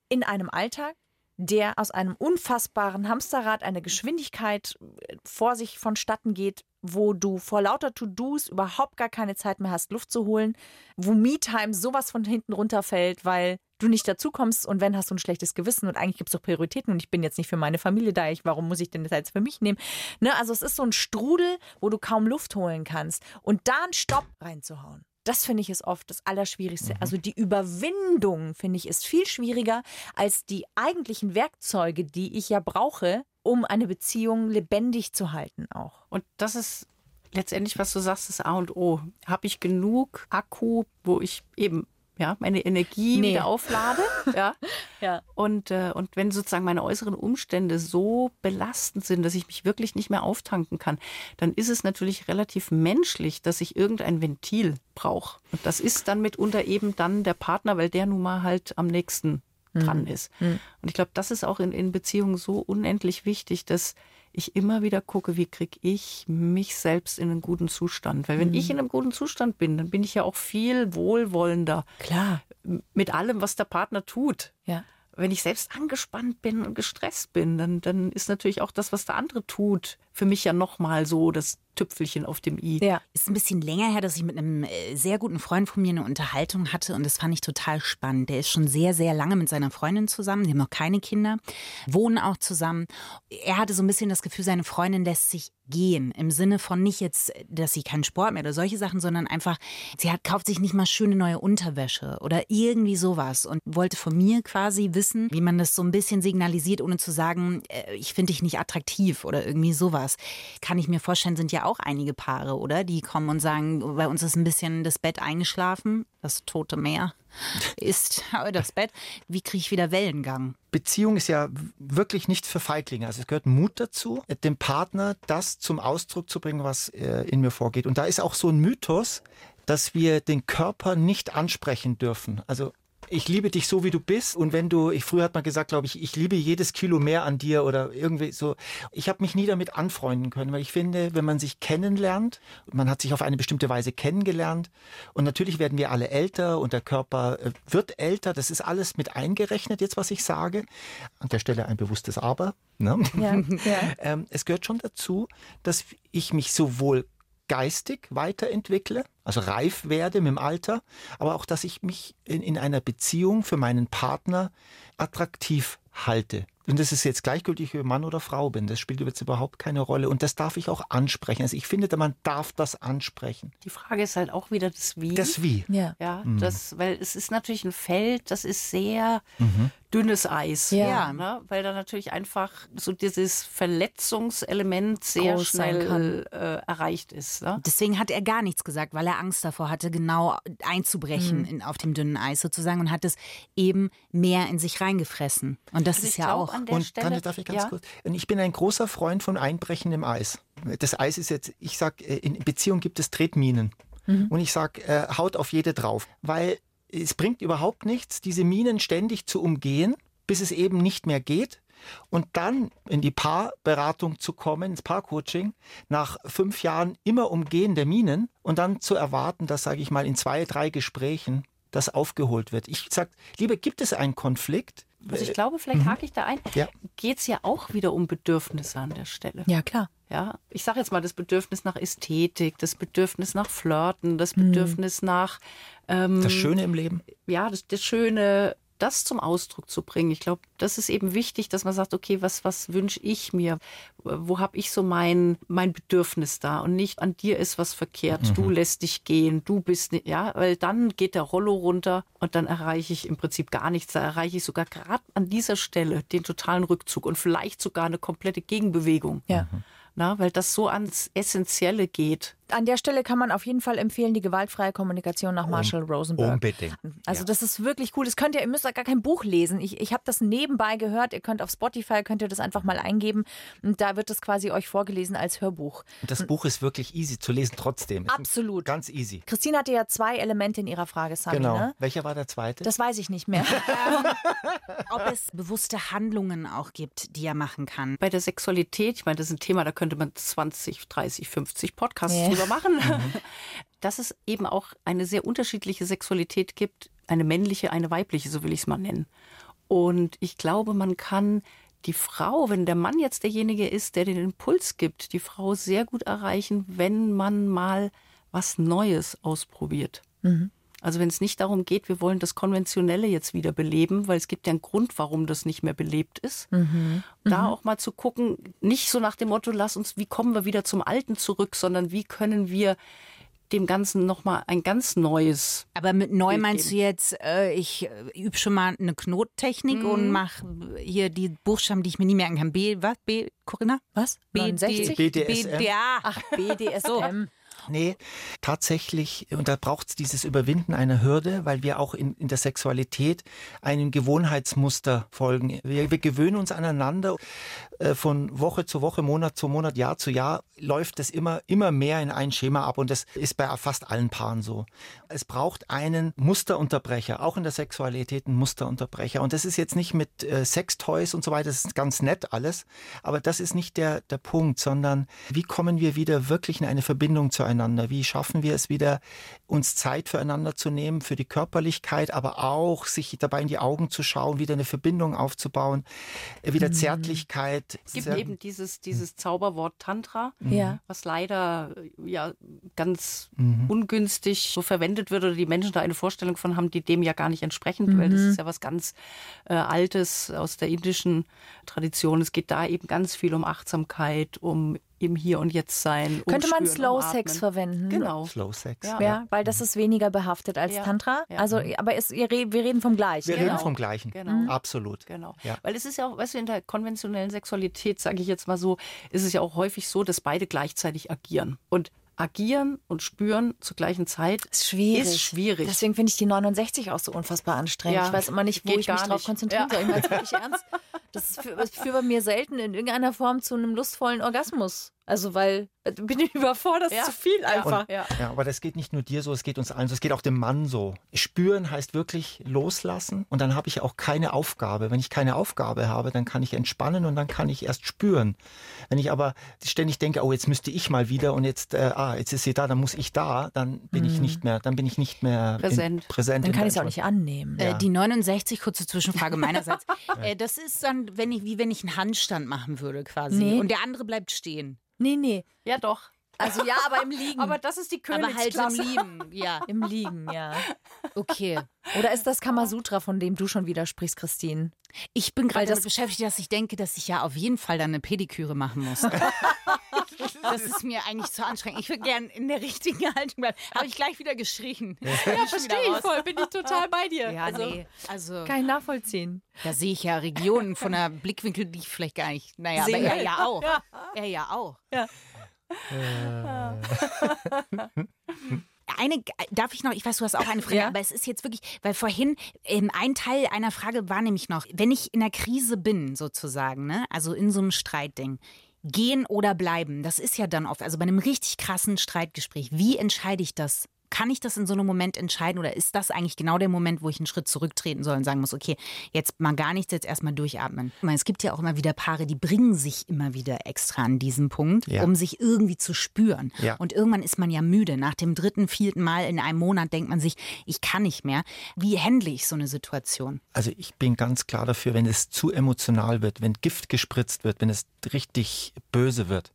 in einem Alltag, der aus einem unfassbaren Hamsterrad eine Geschwindigkeit äh, vor sich vonstatten geht, wo du vor lauter To-Dos überhaupt gar keine Zeit mehr hast, Luft zu holen, wo Me-Time sowas von hinten runterfällt, weil du nicht dazu kommst und wenn hast du ein schlechtes Gewissen und eigentlich gibt es doch Prioritäten und ich bin jetzt nicht für meine Familie da, ich, warum muss ich denn das jetzt für mich nehmen? Ne? Also es ist so ein Strudel, wo du kaum Luft holen kannst und da einen Stopp reinzuhauen. Das finde ich ist oft das Allerschwierigste. Also die Überwindung, finde ich, ist viel schwieriger als die eigentlichen Werkzeuge, die ich ja brauche, um eine Beziehung lebendig zu halten auch. Und das ist letztendlich, was du sagst, das A und O. Habe ich genug Akku, wo ich eben ja, meine Energie Nee. wieder auflade? [laughs] ja. Ja. Und, äh, und wenn sozusagen meine äußeren Umstände so belastend sind, dass ich mich wirklich nicht mehr auftanken kann, dann ist es natürlich relativ menschlich, dass ich irgendein Ventil brauche. Und das ist dann mitunter eben dann der Partner, weil der nun mal halt am nächsten dran ist. Und ich glaube, das ist auch in, in Beziehungen so unendlich wichtig, dass ich immer wieder gucke, wie kriege ich mich selbst in einen guten Zustand. Weil wenn ich in einem guten Zustand bin, dann bin ich ja auch viel wohlwollender Klar. mit allem, was der Partner tut. Ja. Wenn ich selbst angespannt bin und gestresst bin, dann, dann ist natürlich auch das, was der andere tut, für mich ja nochmal so das Tüpfelchen auf dem i. Ja. Ist ein bisschen länger her, dass ich mit einem äh, sehr guten Freund von mir eine Unterhaltung hatte und das fand ich total spannend. Der ist schon sehr, sehr lange mit seiner Freundin zusammen, die haben noch keine Kinder, wohnen auch zusammen. Er hatte so ein bisschen das Gefühl, seine Freundin lässt sich gehen. Im Sinne von nicht jetzt, dass sie keinen Sport mehr oder solche Sachen, sondern einfach, sie hat, kauft sich nicht mal schöne neue Unterwäsche oder irgendwie sowas und wollte von mir quasi wissen, wie man das so ein bisschen signalisiert, ohne zu sagen, äh, ich finde dich nicht attraktiv oder irgendwie sowas. Kann ich mir vorstellen, sind ja auch einige Paare, oder? Die kommen und sagen, bei uns ist ein bisschen das Bett eingeschlafen, das tote Meer [laughs] ist das Bett. Wie kriege ich wieder Wellengang? Beziehung ist ja wirklich nicht für Feiglinge. Also es gehört Mut dazu, dem Partner das zum Ausdruck zu bringen, was äh, in mir vorgeht. Und da ist auch so ein Mythos, dass wir den Körper nicht ansprechen dürfen. Also ich liebe dich so, wie du bist. Und wenn du, ich früher hat man gesagt, glaube ich, ich liebe jedes Kilo mehr an dir oder irgendwie so. Ich habe mich nie damit anfreunden können, weil ich finde, wenn man sich kennenlernt, man hat sich auf eine bestimmte Weise kennengelernt und natürlich werden wir alle älter und der Körper äh, wird älter. Das ist alles mit eingerechnet, jetzt was ich sage. An der Stelle ein bewusstes Aber. Ne? Ja. [laughs] ja. Ähm, es gehört schon dazu, dass ich mich sowohl geistig weiterentwickle, also reif werde mit dem Alter, aber auch, dass ich mich in, in einer Beziehung für meinen Partner attraktiv halte. Und das ist jetzt gleichgültig, ob ich Mann oder Frau bin. Das spielt jetzt überhaupt keine Rolle. Und das darf ich auch ansprechen. Also ich finde, man darf das ansprechen. Die Frage ist halt auch wieder das Wie. Das Wie. Ja. Ja, das, weil es ist natürlich ein Feld, das ist sehr Mhm. Dünnes Eis. Ja. Ne? Weil da natürlich einfach so dieses Verletzungselement sehr Groß schnell äh, erreicht ist. Ne? Deswegen hat er gar nichts gesagt, weil er Angst davor hatte, genau einzubrechen Mhm. in, auf dem dünnen Eis sozusagen und hat es eben mehr in sich reingefressen. Und das Also ist ja glaub, auch. an der Und Stelle, kann, darf ich ganz ja, kurz? Und ich bin ein großer Freund von Einbrechen im Eis. Das Eis ist jetzt, ich sag, äh, in Beziehung gibt es Tretminen. Und ich sag, äh, haut auf jede drauf. Weil es bringt überhaupt nichts, diese Minen ständig zu umgehen, bis es eben nicht mehr geht. Und dann in die Paarberatung zu kommen, ins Paarcoaching, nach fünf Jahren immer Umgehen der Minen und dann zu erwarten, dass, sage ich mal, in zwei, drei Gesprächen das aufgeholt wird. Ich sag, lieber gibt es einen Konflikt. Also ich glaube, vielleicht hake ich da ein, Ja. geht es ja auch wieder um Bedürfnisse an der Stelle. Ja, klar. Ja, ich sage jetzt mal das Bedürfnis nach Ästhetik, das Bedürfnis nach Flirten, das Mhm. Bedürfnis nach ähm, Das Schöne im Leben. ja, das, das Schöne, das zum Ausdruck zu bringen. Ich glaube, das ist eben wichtig, dass man sagt, okay, was, was wünsche ich mir? Wo habe ich so mein, mein Bedürfnis da? Und nicht an dir ist was verkehrt, du lässt dich gehen, du bist nicht, ja, weil dann geht der Rollo runter und dann erreiche ich im Prinzip gar nichts. Da erreiche ich sogar gerade an dieser Stelle den totalen Rückzug und vielleicht sogar eine komplette Gegenbewegung. Ja. Na, weil das so ans Essentielle geht. An der Stelle kann man auf jeden Fall empfehlen, die gewaltfreie Kommunikation nach Marshall Rosenberg. Unbedingt. Also Ja. das ist wirklich cool. Das könnt ihr, ihr müsst da gar kein Buch lesen. Ich, ich habe das nebenbei gehört. Ihr könnt auf Spotify, könnt ihr das einfach mal eingeben. Und da wird das quasi euch vorgelesen als Hörbuch. Und das Buch ist wirklich easy zu lesen trotzdem. Absolut. Ganz easy. Christine hatte ja zwei Elemente in ihrer Frage, Sami, Genau. ne? Welcher war der zweite? Das weiß ich nicht mehr. [laughs] ob es bewusste Handlungen auch gibt, die er machen kann. Bei der Sexualität, ich meine, das ist ein Thema, da könnte man 20, 30, 50 Podcasts Ja. Drüber machen. [laughs] Dass es eben auch eine sehr unterschiedliche Sexualität gibt, eine männliche, eine weibliche, so will ich es mal nennen. Und ich glaube, man kann die Frau, wenn der Mann jetzt derjenige ist, der den Impuls gibt, die Frau sehr gut erreichen, wenn man mal was Neues ausprobiert. Also wenn es nicht darum geht, wir wollen das Konventionelle jetzt wieder beleben, weil es gibt ja einen Grund, warum das nicht mehr belebt ist. Da auch mal zu gucken, nicht so nach dem Motto, lass uns, wie kommen wir wieder zum Alten zurück, sondern wie können wir dem Ganzen nochmal ein ganz neues. Aber mit neu meinst du jetzt, äh, ich äh, übe schon mal eine Knottechnik und mach hier die Buchstaben, die ich mir nie merken kann. B, was? B, Corinna? Was? B, 69? D, BDSM. B, ja. Ach, BDSM. Nee, tatsächlich, und da braucht es dieses Überwinden einer Hürde, weil wir auch in, in der Sexualität einem Gewohnheitsmuster folgen. Wir, wir gewöhnen uns aneinander. Äh, Von Woche zu Woche, Monat zu Monat, Jahr zu Jahr läuft es immer, immer mehr in ein Schema ab und das ist bei fast allen Paaren so. Es braucht einen Musterunterbrecher, auch in der Sexualität einen Musterunterbrecher. Und das ist jetzt nicht mit äh, Sextoys und so weiter, das ist ganz nett alles, aber das ist nicht der, der Punkt, sondern wie kommen wir wieder wirklich in eine Verbindung zueinander? Wie schaffen wir es wieder, uns Zeit füreinander zu nehmen, für die Körperlichkeit, aber auch sich dabei in die Augen zu schauen, wieder eine Verbindung aufzubauen, äh, wieder Zärtlichkeit. Es gibt Sehr- eben dieses, dieses Zauberwort Tantra, Ja. was leider äh, ja ganz Mhm. ungünstig so verwendet wird oder die Menschen da eine Vorstellung von haben, die dem ja gar nicht entsprechen, weil das ist ja was ganz äh, Altes aus der indischen Tradition. Es geht da eben ganz viel um Achtsamkeit, um im Hier und Jetzt sein. Könnte man Slow Sex verwenden? Genau. Slow Sex. Ja. Ja, weil das ist weniger behaftet als Ja. Tantra. Ja. Also, aber es, wir reden vom Gleichen. Wir Genau. reden vom Gleichen. Genau. Absolut. Genau. Ja. Weil es ist ja auch, weißt du, in der konventionellen Sexualität, sage ich jetzt mal so, ist es ja auch häufig so, dass beide gleichzeitig agieren. Und agieren und spüren zur gleichen Zeit Ist schwierig. Ist schwierig. Deswegen finde ich die 69 auch so unfassbar anstrengend. Ja, ich weiß immer nicht, wo geht ich mich gar drauf nicht. konzentrieren Ja. soll. Ich meine es wirklich [laughs] ernst. Das ist für, das führt bei mir selten in irgendeiner Form zu einem lustvollen Orgasmus. Also, weil äh, bin ich [laughs] überfordert, das Ja. ist zu viel einfach. ja. Ja, aber das geht nicht nur dir so, es geht uns allen so, es geht auch dem Mann so. Spüren heißt wirklich loslassen und dann habe ich auch keine Aufgabe. Wenn ich keine Aufgabe habe, dann kann ich entspannen und dann kann ich erst spüren. Wenn ich aber ständig denke, oh, jetzt müsste ich mal wieder und jetzt, äh, ah, jetzt ist sie da, dann muss ich da, dann bin ich nicht mehr, dann bin ich nicht mehr Präsent. In, präsent Dann kann ich es auch nicht annehmen. Äh, die 69, kurze Zwischenfrage [laughs] meinerseits. äh, das ist dann, wenn ich, wie wenn ich einen Handstand machen würde quasi. Nee. Und der andere bleibt stehen. Nee, nee. Ja, doch. Also ja, aber im Liegen. [laughs] Aber das ist die Aber halt im Königsklasse. Lieben, ja. Im Liegen, ja. Okay. Oder ist das Kamasutra, von dem du schon wieder sprichst, Christine? Ich bin gerade damit beschäftigt, dass ich denke, dass ich ja auf jeden Fall dann eine Pediküre machen muss. [laughs] [laughs] das ist mir eigentlich zu anstrengend. Ich würde gerne in der richtigen [laughs] Haltung bleiben. Habe ich gleich wieder geschrien. Ja, Verstehe ich voll, bin ich total bei dir. Ja, also, nee. Also, Kann ich nachvollziehen. da sehe ich ja Regionen von der Blickwinkel, die ich vielleicht gar nicht. Naja, aber Sehen er will. ja auch. Er ja auch. Eine, darf ich noch, ich weiß, du hast auch eine Frage, Ja. aber es ist jetzt wirklich, weil vorhin ähm, ein Teil einer Frage war nämlich noch, wenn ich in einer Krise bin, sozusagen, ne, also in so einem Streitding, gehen oder bleiben, das ist ja dann oft, also bei einem richtig krassen Streitgespräch, wie entscheide ich das? Kann ich das in so einem Moment entscheiden oder ist das eigentlich genau der Moment, wo ich einen Schritt zurücktreten soll und sagen muss, okay, jetzt mal gar nichts, jetzt erstmal durchatmen? Meine, es gibt ja auch immer wieder Paare, die bringen sich immer wieder extra an diesen Punkt, Ja. um sich irgendwie zu spüren. Ja. Und irgendwann ist man ja müde. Nach dem dritten, vierten Mal in einem Monat denkt man sich, ich kann nicht mehr. Wie handle ich so eine Situation? Also ich bin ganz klar dafür, wenn es zu emotional wird, wenn Gift gespritzt wird, wenn es richtig böse wird,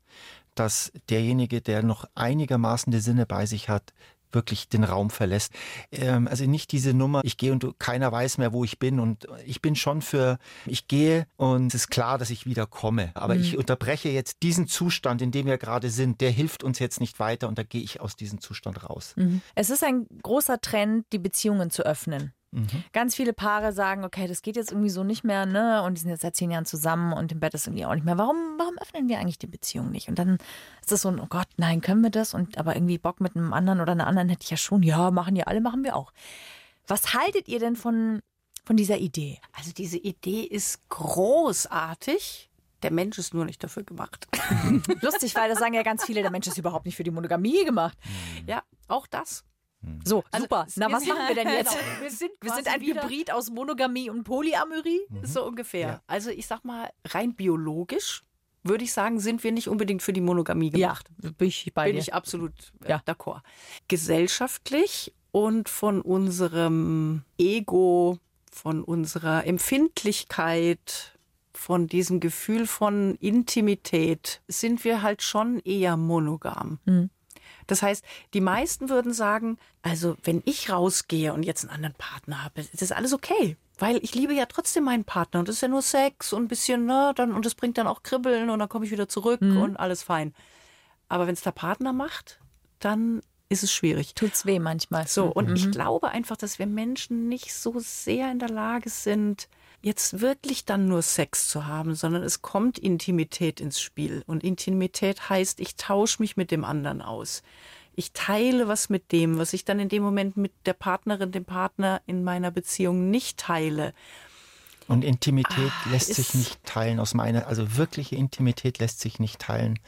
dass derjenige, der noch einigermaßen die Sinne bei sich hat, wirklich den Raum verlässt. Ähm, also nicht diese Nummer, ich gehe und keiner weiß mehr, wo ich bin. Und ich bin schon für, ich gehe und es ist klar, dass ich wieder komme. Aber ich unterbreche jetzt diesen Zustand, in dem wir gerade sind, der hilft uns jetzt nicht weiter und da gehe ich aus diesem Zustand raus. Es ist ein großer Trend, die Beziehungen zu öffnen. Mhm. Ganz viele Paare sagen, okay, das geht jetzt irgendwie so nicht mehr, ne? Und die sind jetzt seit zehn Jahren zusammen und im Bett ist irgendwie auch nicht mehr. Warum, warum öffnen wir eigentlich die Beziehung nicht? Und dann ist es so ein, oh Gott, nein, können wir das? Und aber irgendwie Bock mit einem anderen oder einer anderen hätte ich ja schon. Ja, machen die alle, machen wir auch. Was haltet ihr denn von, von dieser Idee? also diese Idee ist großartig. Der Mensch ist nur nicht dafür gemacht. [laughs] Lustig, weil das sagen ja ganz viele, der Mensch ist überhaupt nicht für die Monogamie gemacht. ja, auch das. So, Also, super. Na, was sind- machen wir denn [laughs] jetzt? Genau, wir sind Wir sind ein Hybrid aus Monogamie und Polyamorie. So ungefähr. Ja. Also ich sag mal, rein biologisch würde ich sagen, sind wir nicht unbedingt für die Monogamie gemacht. bin ich bei Bin dir. ich absolut äh, Ja. d'accord. Gesellschaftlich und von unserem Ego, von unserer Empfindlichkeit, von diesem Gefühl von Intimität sind wir halt schon eher monogam. Das heißt, die meisten würden sagen, also wenn ich rausgehe und jetzt einen anderen Partner habe, ist das alles okay. Weil ich liebe ja trotzdem meinen Partner und das ist ja nur Sex und ein bisschen, ne, dann, und das bringt dann auch Kribbeln und dann komme ich wieder zurück und alles fein. Aber wenn es der Partner macht, dann ist es schwierig. Tut's weh manchmal. So, und ich glaube einfach, dass wir Menschen nicht so sehr in der Lage sind, jetzt wirklich dann nur Sex zu haben, sondern es kommt Intimität ins Spiel. Und Intimität heißt, ich tausche mich mit dem anderen aus. Ich teile was mit dem, was ich dann in dem Moment mit der Partnerin, dem Partner in meiner Beziehung nicht teile. Und Intimität lässt ist- sich nicht teilen aus meiner, also wirkliche Intimität lässt sich nicht teilen.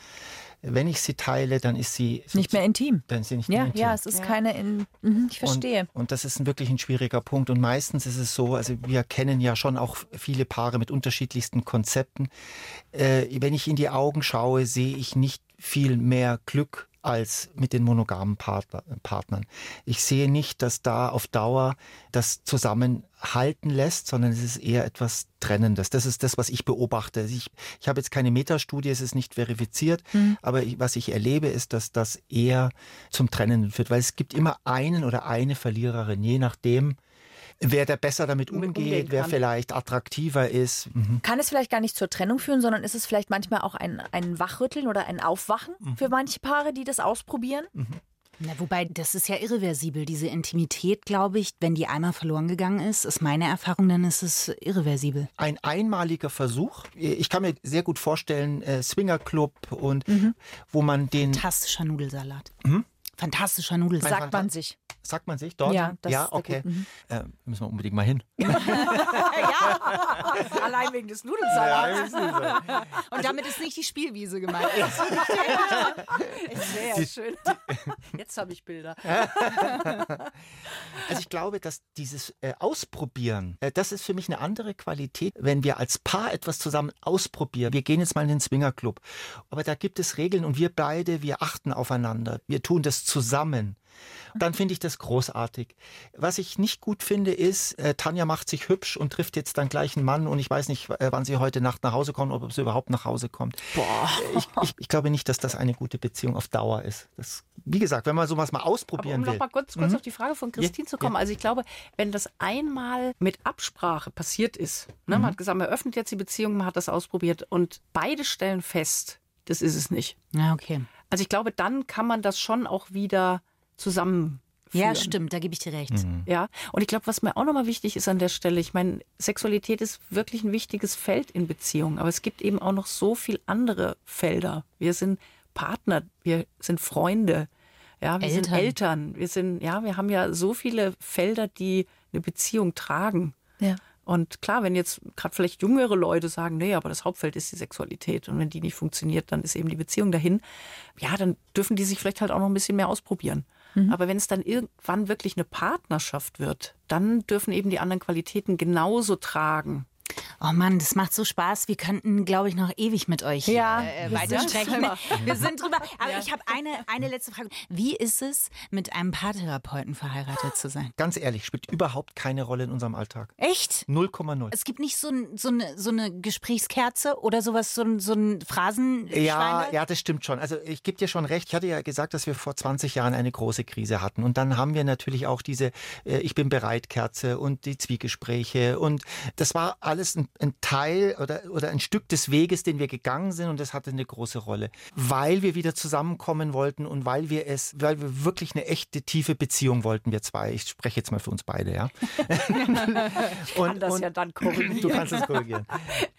Wenn ich sie teile, dann ist sie Nicht mehr intim. Dann ist sie nicht Ja, mehr intim. ja, es ist keine in. Mhm, ich verstehe. Und, und das ist ein wirklich ein schwieriger Punkt. Und meistens ist es so, also wir kennen ja schon auch viele Paare mit unterschiedlichsten Konzepten. Äh, wenn ich in die Augen schaue, sehe ich nicht viel mehr Glück als mit den monogamen Partner, Partnern. Ich sehe nicht, dass da auf Dauer das zusammenhalten lässt, sondern es ist eher etwas Trennendes. Das ist das, was ich beobachte. Ich, ich habe jetzt keine Metastudie, es ist nicht verifiziert, aber ich, was ich erlebe, ist, dass das eher zum Trennen führt, weil es gibt immer einen oder eine Verliererin, je nachdem, wer der besser damit Mit umgeht, umgehen wer vielleicht attraktiver ist. Mhm. Kann es vielleicht gar nicht zur Trennung führen, sondern ist es vielleicht manchmal auch ein, ein Wachrütteln oder ein Aufwachen für manche Paare, die das ausprobieren? Na, wobei, das ist ja irreversibel. Diese Intimität, glaube ich, wenn die einmal verloren gegangen ist, ist meine Erfahrung, dann ist es irreversibel. Ein einmaliger Versuch. Ich kann mir sehr gut vorstellen, äh, Swingerclub und wo man den, Fantastischer Nudelsalat. Mhm. Fantastischer Nudelsalat. Sagt man sich. Sagt man sich dort? Ja, das ja okay. Mhm. Äh, müssen wir unbedingt mal hin. [laughs] Allein wegen des Nudelsalats. Und damit ist nicht die Spielwiese gemeint. Sehr schön. Jetzt habe ich Bilder. [laughs] Also ich glaube, dass dieses äh, Ausprobieren, äh, das ist für mich eine andere Qualität, wenn wir als Paar etwas zusammen ausprobieren. Wir gehen jetzt mal in den Swingerclub, aber da gibt es Regeln und wir beide, wir achten aufeinander. Wir tun das zusammen. Dann finde ich das großartig. Was ich nicht gut finde, ist, äh, Tanja macht sich hübsch und trifft jetzt dann gleich einen Mann und ich weiß nicht, äh, wann sie heute Nacht nach Hause kommt, ob sie überhaupt nach Hause kommt. Boah. Ich, ich, ich glaube nicht, dass das eine gute Beziehung auf Dauer ist. Das, wie gesagt, wenn man sowas mal ausprobieren Aber um will. noch mal kurz, kurz Mhm. auf die Frage von Christine Ja, zu kommen. ja. Also ich glaube, wenn das einmal mit Absprache passiert ist, ne, Mhm. man hat gesagt, man öffnet jetzt die Beziehung, man hat das ausprobiert und beide stellen fest, das ist es nicht. Ja, okay. Also ich glaube, dann kann man das schon auch wieder zusammenführen. Ja, stimmt, da gebe ich dir recht. Mhm. Ja, und ich glaube, was mir auch nochmal wichtig ist an der Stelle, ich meine, Sexualität ist wirklich ein wichtiges Feld in Beziehungen, aber es gibt eben auch noch so viel andere Felder. Wir sind Partner, wir sind Freunde, ja, wir Eltern. sind Eltern, wir sind, ja, wir haben ja so viele Felder, die eine Beziehung tragen. Ja. Und klar, wenn jetzt gerade vielleicht jüngere Leute sagen, nee, aber das Hauptfeld ist die Sexualität und wenn die nicht funktioniert, dann ist eben die Beziehung dahin. Ja, dann dürfen die sich vielleicht halt auch noch ein bisschen mehr ausprobieren. Aber wenn es dann irgendwann wirklich eine Partnerschaft wird, dann dürfen eben die anderen Qualitäten genauso tragen. Oh Mann, das macht so Spaß. Wir könnten, glaube ich, noch ewig mit euch Ja, äh, wir weiter sind sprechen. drüber. [laughs] Wir sind drüber. Aber ich habe eine, eine letzte Frage. Wie ist es, mit einem Paartherapeuten verheiratet zu sein? Ganz ehrlich, spielt überhaupt keine Rolle in unserem Alltag. Echt? 0,0. Es gibt nicht so, ein, so, eine, so eine Gesprächskerze oder sowas, so ein, so ein Phrasen. Ja, ja, das stimmt schon. Also ich gebe dir schon recht. Ich hatte ja gesagt, dass wir vor 20 Jahren eine große Krise hatten. Und dann haben wir natürlich auch diese äh, Ich bin bereit Kerze und die Zwiegespräche. Und das war alles ein, ein Teil oder, oder ein Stück des Weges, den wir gegangen sind. Und das hatte eine große Rolle. Weil wir wieder zusammenkommen wollten und weil wir es, weil wir wirklich eine echte, tiefe Beziehung wollten, wir zwei. Ich spreche jetzt mal für uns beide, ja. und, das und, ja dann korrigieren. Du kannst es korrigieren.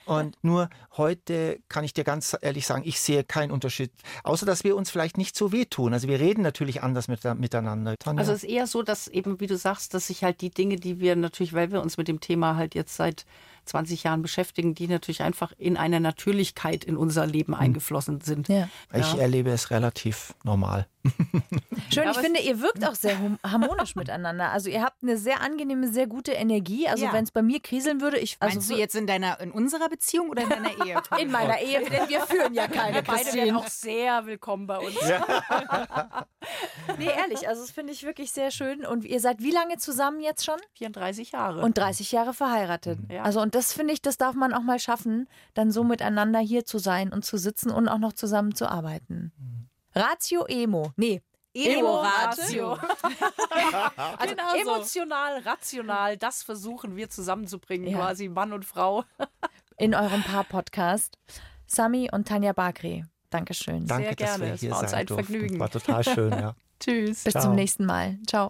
Und nur heute kann ich dir ganz ehrlich sagen, ich sehe keinen Unterschied. Außer, dass wir uns vielleicht nicht so wehtun. Also wir reden natürlich anders mit, miteinander. Tanja? Also es ist eher so, dass eben, wie du sagst, dass sich halt die Dinge, die wir natürlich, weil wir uns mit dem Thema halt jetzt seit 20 Jahren beschäftigen, die natürlich einfach in einer Natürlichkeit in unser Leben eingeflossen sind. Ja. ich erlebe es relativ normal. [laughs] Schön, Ja, ich finde, ihr wirkt auch sehr harmonisch miteinander. Also ihr habt eine sehr angenehme, sehr gute Energie. Also Ja. wenn es bei mir kriseln würde, ich also Meinst du jetzt in deiner, in unserer Beziehung oder in deiner [laughs] Ehe? in meiner Ehe, denn wir führen ja keine Beide Christine. wären auch sehr willkommen bei uns. [laughs] Nee, ehrlich, also das finde ich wirklich sehr schön. Und ihr seid wie lange zusammen jetzt schon? 34 Jahre. Und 30 Jahre verheiratet. Ja. Also und das finde ich, das darf man auch mal schaffen, dann so miteinander hier zu sein und zu sitzen und auch noch zusammen zu arbeiten. Ratio Emo. Nee. Emo-Ratio. [laughs] Also genau emotional, rational, das versuchen wir zusammenzubringen, Ja. quasi Mann und Frau. [laughs] in eurem Paar-Podcast. Sami und Tanja Bagri. Dankeschön. Danke, dass gerne. wir Es hier war uns ein durften. Vergnügen. War total schön, ja. [laughs] Tschüss. Bis Ciao. zum nächsten Mal. Ciao.